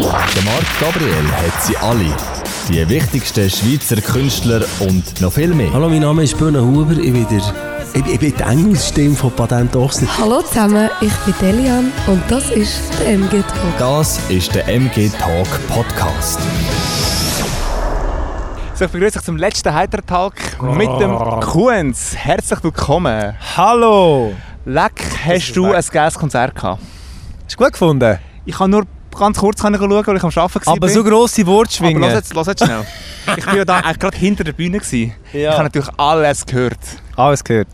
Der Marc Gabriel hat sie alle. Die wichtigsten Schweizer Künstler und noch viel mehr. Hallo, mein Name ist Böhne Huber. Ich bin, der, ich, ich bin die Engelsstimme von Patent Ochsen. Hallo zusammen, ich bin Delian und das ist der MG Talk. Das ist der MG Talk Podcast. So, ich begrüße dich zum letzten Heiter-Talk mit dem Kuhns. Herzlich willkommen. Hallo! Leck, hast du ein geiles Konzert gehabt? Hast du gut gefunden? Ich kann nur ganz kurz schauen, weil ich am Arbeiten war. Aber so grosse Aber Wortschwingen. lass jetzt, lass jetzt schnell. ich war ja da eigentlich gerade hinter der Bühne. Gewesen. Ja. Ich habe natürlich alles gehört. Alles gehört.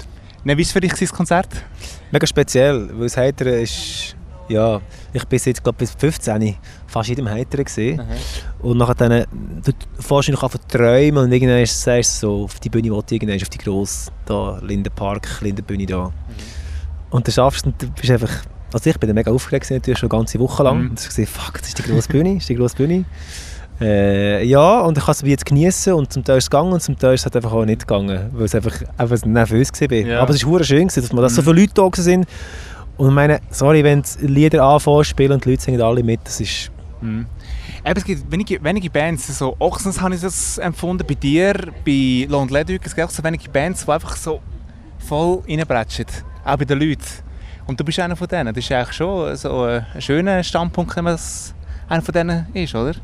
Wie war es für dich das Konzert? Mega speziell, weil das Heitere ist... Ja, ich bin jetzt glaube bis 15 fast jedem Heiteren gesehen. Und nachher dann, du fährst noch zu träumen und irgendwann sagst du so, auf die Bühne willst du irgendwann auf die grosse, da, Lindenpark, Lindenbühne da. Und dann schaffst du und du bist einfach... Also ich bin mega aufgeregt natürlich schon eine ganze Woche lang. Mhm. Ich gesehen, fuck, das ist die grosse Bühne, ist die grosse Bühne. Äh, ja, und ich kann es jetzt genießen und zum Teil ist es gegangen und zum Teil ist es halt einfach auch nicht gegangen, weil es einfach, einfach nervös war. Ja. Aber es war schön, gewesen, dass, man, dass so Mhm. viele Leute da sind. Und ich meine, sorry, wenn die Lieder anfangen spielen und die Leute singen alle mit, das ist... Mhm. Eben, es gibt wenige, wenige Bands, so Ochsens habe ich das empfunden, bei dir, bei Lone Leduc, es gibt auch so wenige Bands, die einfach so voll reinbretschen, auch bei den Leuten. Und du bist einer von denen, das ist eigentlich schon so ein schöner Standpunkt, wenn man einer von denen ist, oder?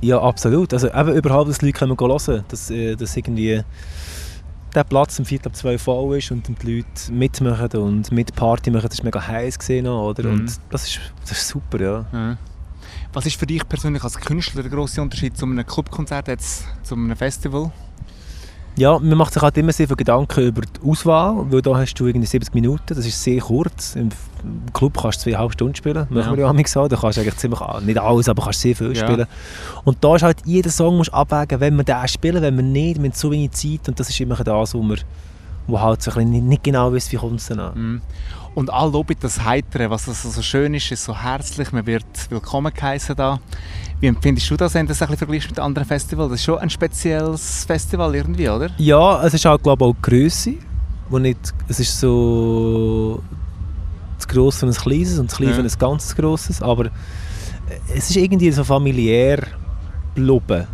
Ja, absolut. Also eben überhaupt, dass die Leute kommen hören, dass, äh, dass irgendwie der Platz um Viertel ab zwei voll ist und die Leute mitmachen und mit Party machen, das ist mega heiß gesehen, oder? Mhm. Und das ist, das ist super, ja. Was ist für dich persönlich als Künstler der grosse Unterschied zu einem Clubkonzert jetzt zu einem Festival? Ja, man macht sich halt immer sehr viel Gedanken über die Auswahl, weil da hast du irgendwie 70 Minuten, das ist sehr kurz. Im Club kannst du zweieinhalb Stunden spielen, machen Ja. wir ja manchmal so. Da kannst du eigentlich ziemlich, nicht alles, aber kannst sehr viel Ja. spielen. Und da ist halt jeder Song musst abwägen, wenn wir den spielen, wenn wir nicht, wir haben so wenig Zeit und das ist immer das, wo wir wo halt so ein bisschen nicht, genau wissen, wie kommt es dann an. Mhm. Und all loben das Heitere, was das so schön ist, ist so herzlich, man wird willkommen geheißen da. Wie empfindest du das, wenn du das ein bisschen vergleichst mit anderen Festivals? Das ist schon ein spezielles Festival irgendwie, oder? Ja, es ist halt glaube ich auch die Grösse, wo nicht, es ist so zu gross für ein kleines und zu klein Ja. für ein ganz grosses, aber es ist irgendwie so familiär bluben.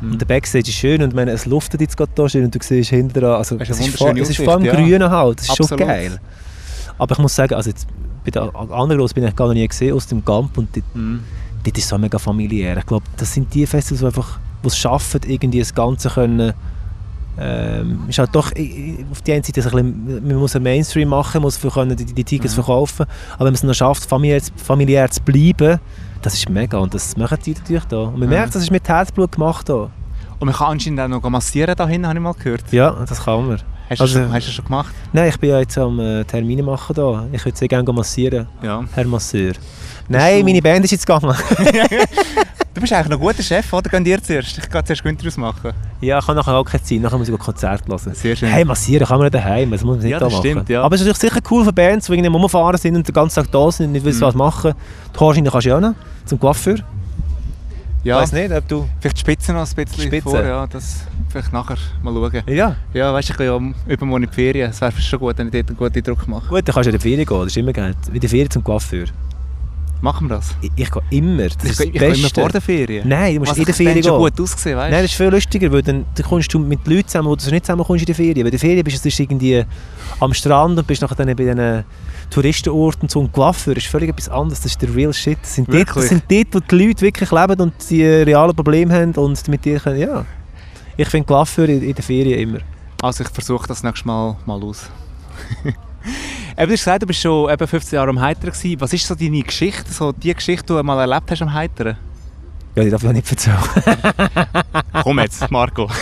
Mhm. Und der Backstage ist schön und meine, es luftet jetzt gerade da schön und du siehst hinter also Es ist ist, vor, wunderschöne es ist vor allem ja. grün halt, das ist Absolut. schon geil. Aber ich muss sagen, also jetzt, bei den anderen Grossen bin ich gar noch nie gesehen, aus dem Gamp und dort, Mhm. dort ist so mega familiär. Ich glaube, das sind die Festivals, die einfach es schaffen, irgendwie das Ganze können ähm, ist halt doch auf die einen Seite ein bisschen, man muss einen Mainstream machen, muss für können die, die Tickets Mhm. verkaufen, aber wenn man es noch schafft, familiär, zu- familiär zu bleiben, das ist mega und das machen die natürlich da. Und man Mhm. merkt, das ist mit Herzblut gemacht da. Und man kann anscheinend auch noch massieren da hinten, habe ich mal gehört. Ja, das kann man. Hast du, Also- schon, hast du schon gemacht? Nein, ich bin ja jetzt am äh, Termine machen da. Ich würde sehr gerne massieren, Ja. Herr Masseur. Nein, du- meine Band ist jetzt gegangen. Du bist eigentlich noch ein guter Chef, oder? Gehen dir zuerst? Ich gehe zuerst Günther ausmachen. ja, ich kann nachher auch keine Zeit, nachher muss ich ein Konzert hören. Sehr schön. Hey, massieren kann man nicht daheim, das muss man nicht Ja, da das machen. stimmt, ja. Aber es ist natürlich sicher cool für Bands, die irgendwie rumfahren sind und den ganzen Tag da sind und nicht wissen, Mhm. was machen. Haarscheine kannst du ja auch noch, zum Coiffeur. Ja, Weiß nicht, ob du... vielleicht die Spitze noch ein bisschen Spitze? vor, ja, das vielleicht nachher mal schauen. Ja. Ja, weißt du, ich gehe ja übermorgen in die Ferien. Es wäre schon gut, wenn ich dort einen guten Druck mache. Gut, dann kannst du in die Ferien gehen, das ist immer geil. In die Ferien zum Coiffeur. Machen wir das? Ich, ich gehe immer, das ich ist das ich gehe immer vor der Ferien. Nein, du musst Was in der ich Ferien gehen. gut ausgesehen, weißt Nein, das ist viel lustiger, weil dann, dann kommst du mit Leuten zusammen, wo du nicht zusammen kommst in die Ferien. Weil in der Ferien bist du irgendwie am Strand und bist nachher dann bei diesen Touristenorten und so. Und Coiffeur ist völlig etwas anderes, das ist der real shit. Das sind, dort, das sind dort, wo die Leute wirklich leben und die realen Probleme haben und mit dir können, ja. Ich finde Coiffeur in, in der Ferien immer. Also ich versuche das nächstes Mal mal aus. eben, du hast gesagt, du bist schon eben 15 Jahre am Heiteren gewesen. Was ist so deine Geschichte, so die Geschichte, die du mal erlebt hast am Heiteren? Ja, die darf ich nicht erzählen. Komm jetzt, Marco.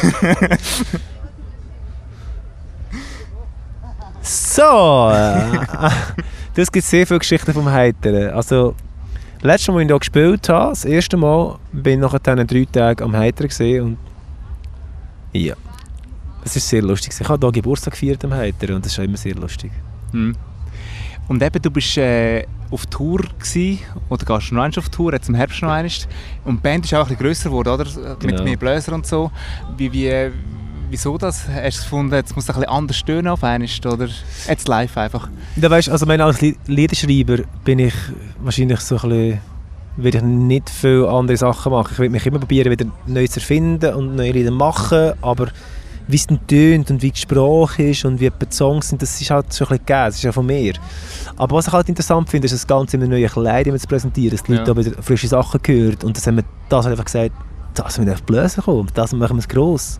So, äh, das gibt sehr viele Geschichten vom Heiteren. Also, letztes Mal, als ich hier gespielt habe, das erste Mal, bin ich nachher dann drei Tage am Heiteren und ja, das ist sehr lustig. Ich habe hier Geburtstag gefeiert am Heiteren und das ist auch immer sehr lustig. Hm. Und eben, du bist äh, auf Tour gewesen, oder gehst noch einmal auf Tour, jetzt im Herbst noch einmal. Und die Band ist auch ein bisschen grösser geworden, oder? Mit Genau. mehr Bläser und so. Wie, wie, wieso das? Hast du gefunden, jetzt muss es ein bisschen anders tönen auf einmal, oder? Jetzt live einfach. Ja, weißt, also meine, als Li- Liederschreiber bin ich wahrscheinlich so ein bisschen werde ich nicht viele andere Sachen machen. Ich will mich immer probieren, wieder neu zu erfinden und neue Lieder machen, aber wie es dann tönt und wie die Sprache ist und wie die Songs sind, das ist halt schon ein bisschen gegeben, das ist ja von mir. Aber was ich halt interessant finde, ist das Ganze in einem neuen Kleid zu präsentieren, dass die Leute Ja. auch wieder frische Sachen hören und das haben wir das einfach gesagt, das müssen wir auf Bläser kommen, das machen wir es gross.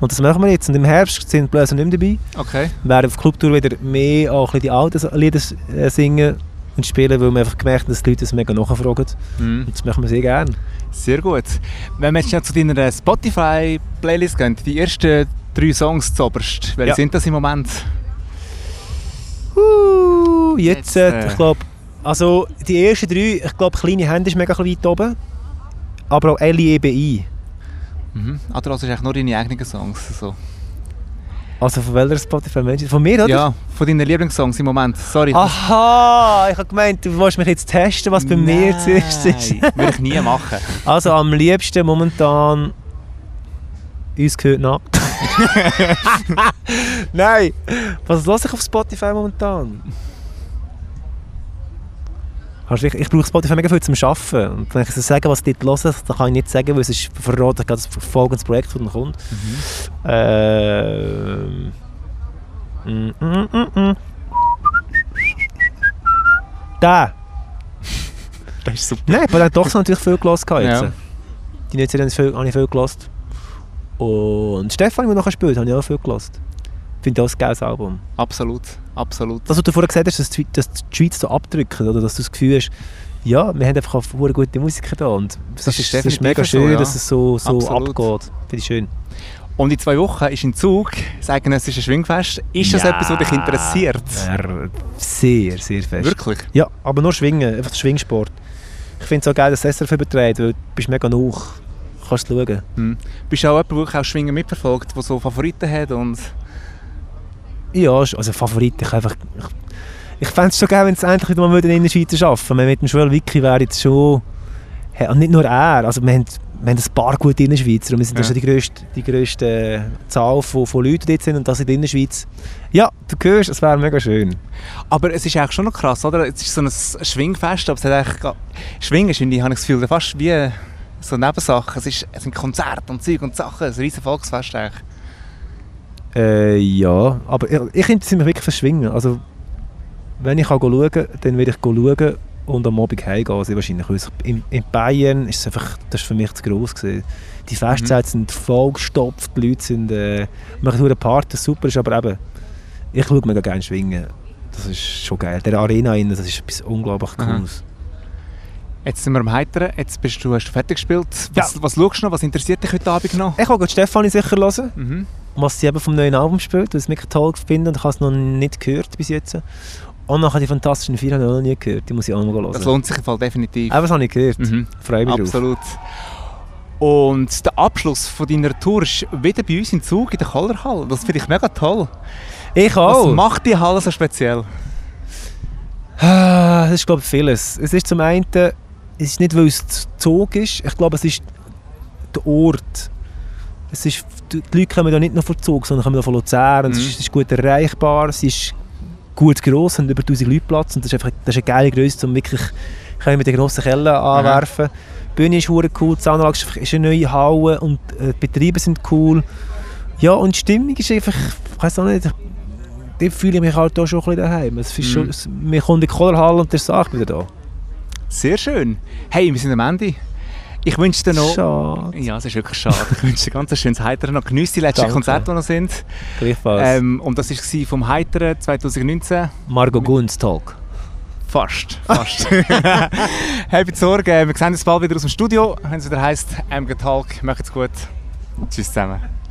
Und das machen wir jetzt und im Herbst sind die Bläser nicht mehr dabei. Okay. Wir werden auf Clubtour wieder mehr auch die alten Lieder äh, singen und spielen, weil wir einfach gemerkt haben, dass die Leute das mega nachfragen. Mhm. Und das machen wir sehr gerne. Sehr gut. Wenn wir jetzt zu deiner Spotify-Playlist gehen, die ersten drei Songs zuoberst, welche Ja. sind das im Moment? Uh, jetzt, Jetzt, äh, äh, ich glaube, also die ersten drei, ich glaube, kleine Hände ist mega weit oben. Aber auch L-I-E-B-I. Mhm. Ah, du hörst eigentlich nur deine eigenen Songs. So. Also von welcher Spotify-Mensch? Von mir, oder? Ja, von deinen Lieblingssongs im Moment. Sorry. Aha, ich habe gemeint, du wolltest mich jetzt testen, was bei mir zuerst ist. Nein, Würde ich nie machen. Also am liebsten momentan uns gehört nackt. Nein, was lasse ich auf Spotify momentan? Du- Ich, ich brauche Spotify mega viel zum Arbeiten. Und wenn ich so sage, was ich dort höre, dann kann ich nicht sagen, weil es ist verraten, das folgendes Projekt, dann kommt. Ähm. Mm, mm, mm, mm. Da! Das ist super. Nein, aber doch natürlich viel gelassen jetzt. Ja. Die letzte Zeit habe ich viel, viel gelassen. Und Stefan, der noch gespielt habe ich auch viel gelassen. Ich finde das ein geiles Album. Absolut, absolut. Das, was du vorher gesagt hast, dass die, dass die Schweiz so abdrückt, oder dass du das Gefühl hast, ja, wir haben einfach auch gute Musiker da und es Das ist, ist es ist mega so, schön, ja. dass es so, so Absolut. abgeht. Finde ich schön. Und in zwei Wochen ist in Zug das eidgenössische Schwingfest. Ist das Ja. etwas, was dich interessiert? Sehr, sehr fest. Wirklich? Ja, aber nur Schwingen, einfach Schwingsport. Ich finde es auch geil, dass das SRF überträgt, weil du bist mega hoch. Kannst du schauen. Hm. Bist du auch jemand, der auch Schwingen mitverfolgt, der so Favoriten hat? Und Ja, also Favorit, ich einfach... Ich, ich fände es schon geil, wenn es endlich wieder mal in der Schweiz arbeiten würde. Mit dem Joel Wicki wäre jetzt schon... Und nicht nur er, also wir haben, wir haben ein paar gute Innerschweizer und wir sind Ja. schon die grösste, die grösste Zahl von, von Leuten, die dort sind und das in der Innerschweiz. Ja, du hörst, es wäre mega schön. Aber es ist eigentlich schon noch krass, oder? Es ist so ein Schwingfest, aber es hat eigentlich... Schwingen ist, habe ich das Gefühl, fast wie so Nebensachen. Es, ist, es sind Konzerte und Zeug und Sachen. Ein riesen Volksfest eigentlich. Äh, ja, aber ich, ich interessiere mich wirklich fürs Schwingen. Also, wenn ich schauen kann, dann werde ich schauen und am Abend heimgehen. Sehr wahrscheinlich. In, in Bayern ist es einfach, das ist für mich zu gross gewesen. Die Festzeiten sind vollgestopft, die Leute sind, äh, machen nur eine Party, super ist, aber eben, ich schaue mega gerne schwingen. Das ist schon geil. Der Arena, innen, das ist etwas unglaublich. Cooles. Jetzt sind wir am Heiteren. Jetzt bist du, hast du fertig gespielt. Was, was schaust du noch? Was interessiert dich heute Abend noch? Ich will Stefanie sicher hören, Mhm. was sie eben vom neuen Album spielt, weil ich es mega toll finde und ich habe es noch nicht gehört bis jetzt. Und nachher die Fantastischen Vier habe ich noch nie gehört, die muss ich auch noch hören. Das lohnt sich im Fall definitiv. Aber das habe ich gehört. Mhm. Freue mich drauf. Absolut. Und der Abschluss von deiner Tour ist wieder bei uns im Zug in der Kallerhalle. Das finde ich mega toll. Ich Was auch. macht die Halle so speziell? Ah, Das ist glaube ich vieles. Es ist zum einen, es ist nicht, weil es Zug ist, ich glaube es ist der Ort. Es ist, die Leute kommen da nicht nur von Zug, sondern kommen auch von Luzern. Mhm. es, ist, es ist gut erreichbar, es ist gut gross, haben über 1000 Leute Platz und das ist, einfach, das ist eine geile Größe, um wirklich können mit den grossen Kellen anwerfen. Die Bühne ist cool, die Soundanlage ist, ist eine neue Halle und äh, die Betriebe sind cool. Ja, und die Stimmung ist einfach, ich weiß auch nicht, dort fühle ich mich halt auch schon ein bisschen daheim. Es ist Mhm. schon, wir kommen in die Kohlerhalle und der sagt wieder da. Sehr schön. Hey, wir sind am Ende. Ich wünsche dir noch... Schade. Ja, es ist wirklich schade. Ich wünsche dir ganz ein schönes Heiteren noch. Genieß die letzten Danke. Konzerte, die noch sind. Gleichfalls. Ähm, und das war vom Heiteren 2019. Margot Gunz Talk. Fast, fast. Habt Sorge, wir sehen uns bald wieder aus dem Studio, wenn es wieder heisst, MG Talk. Macht's gut. Tschüss zusammen.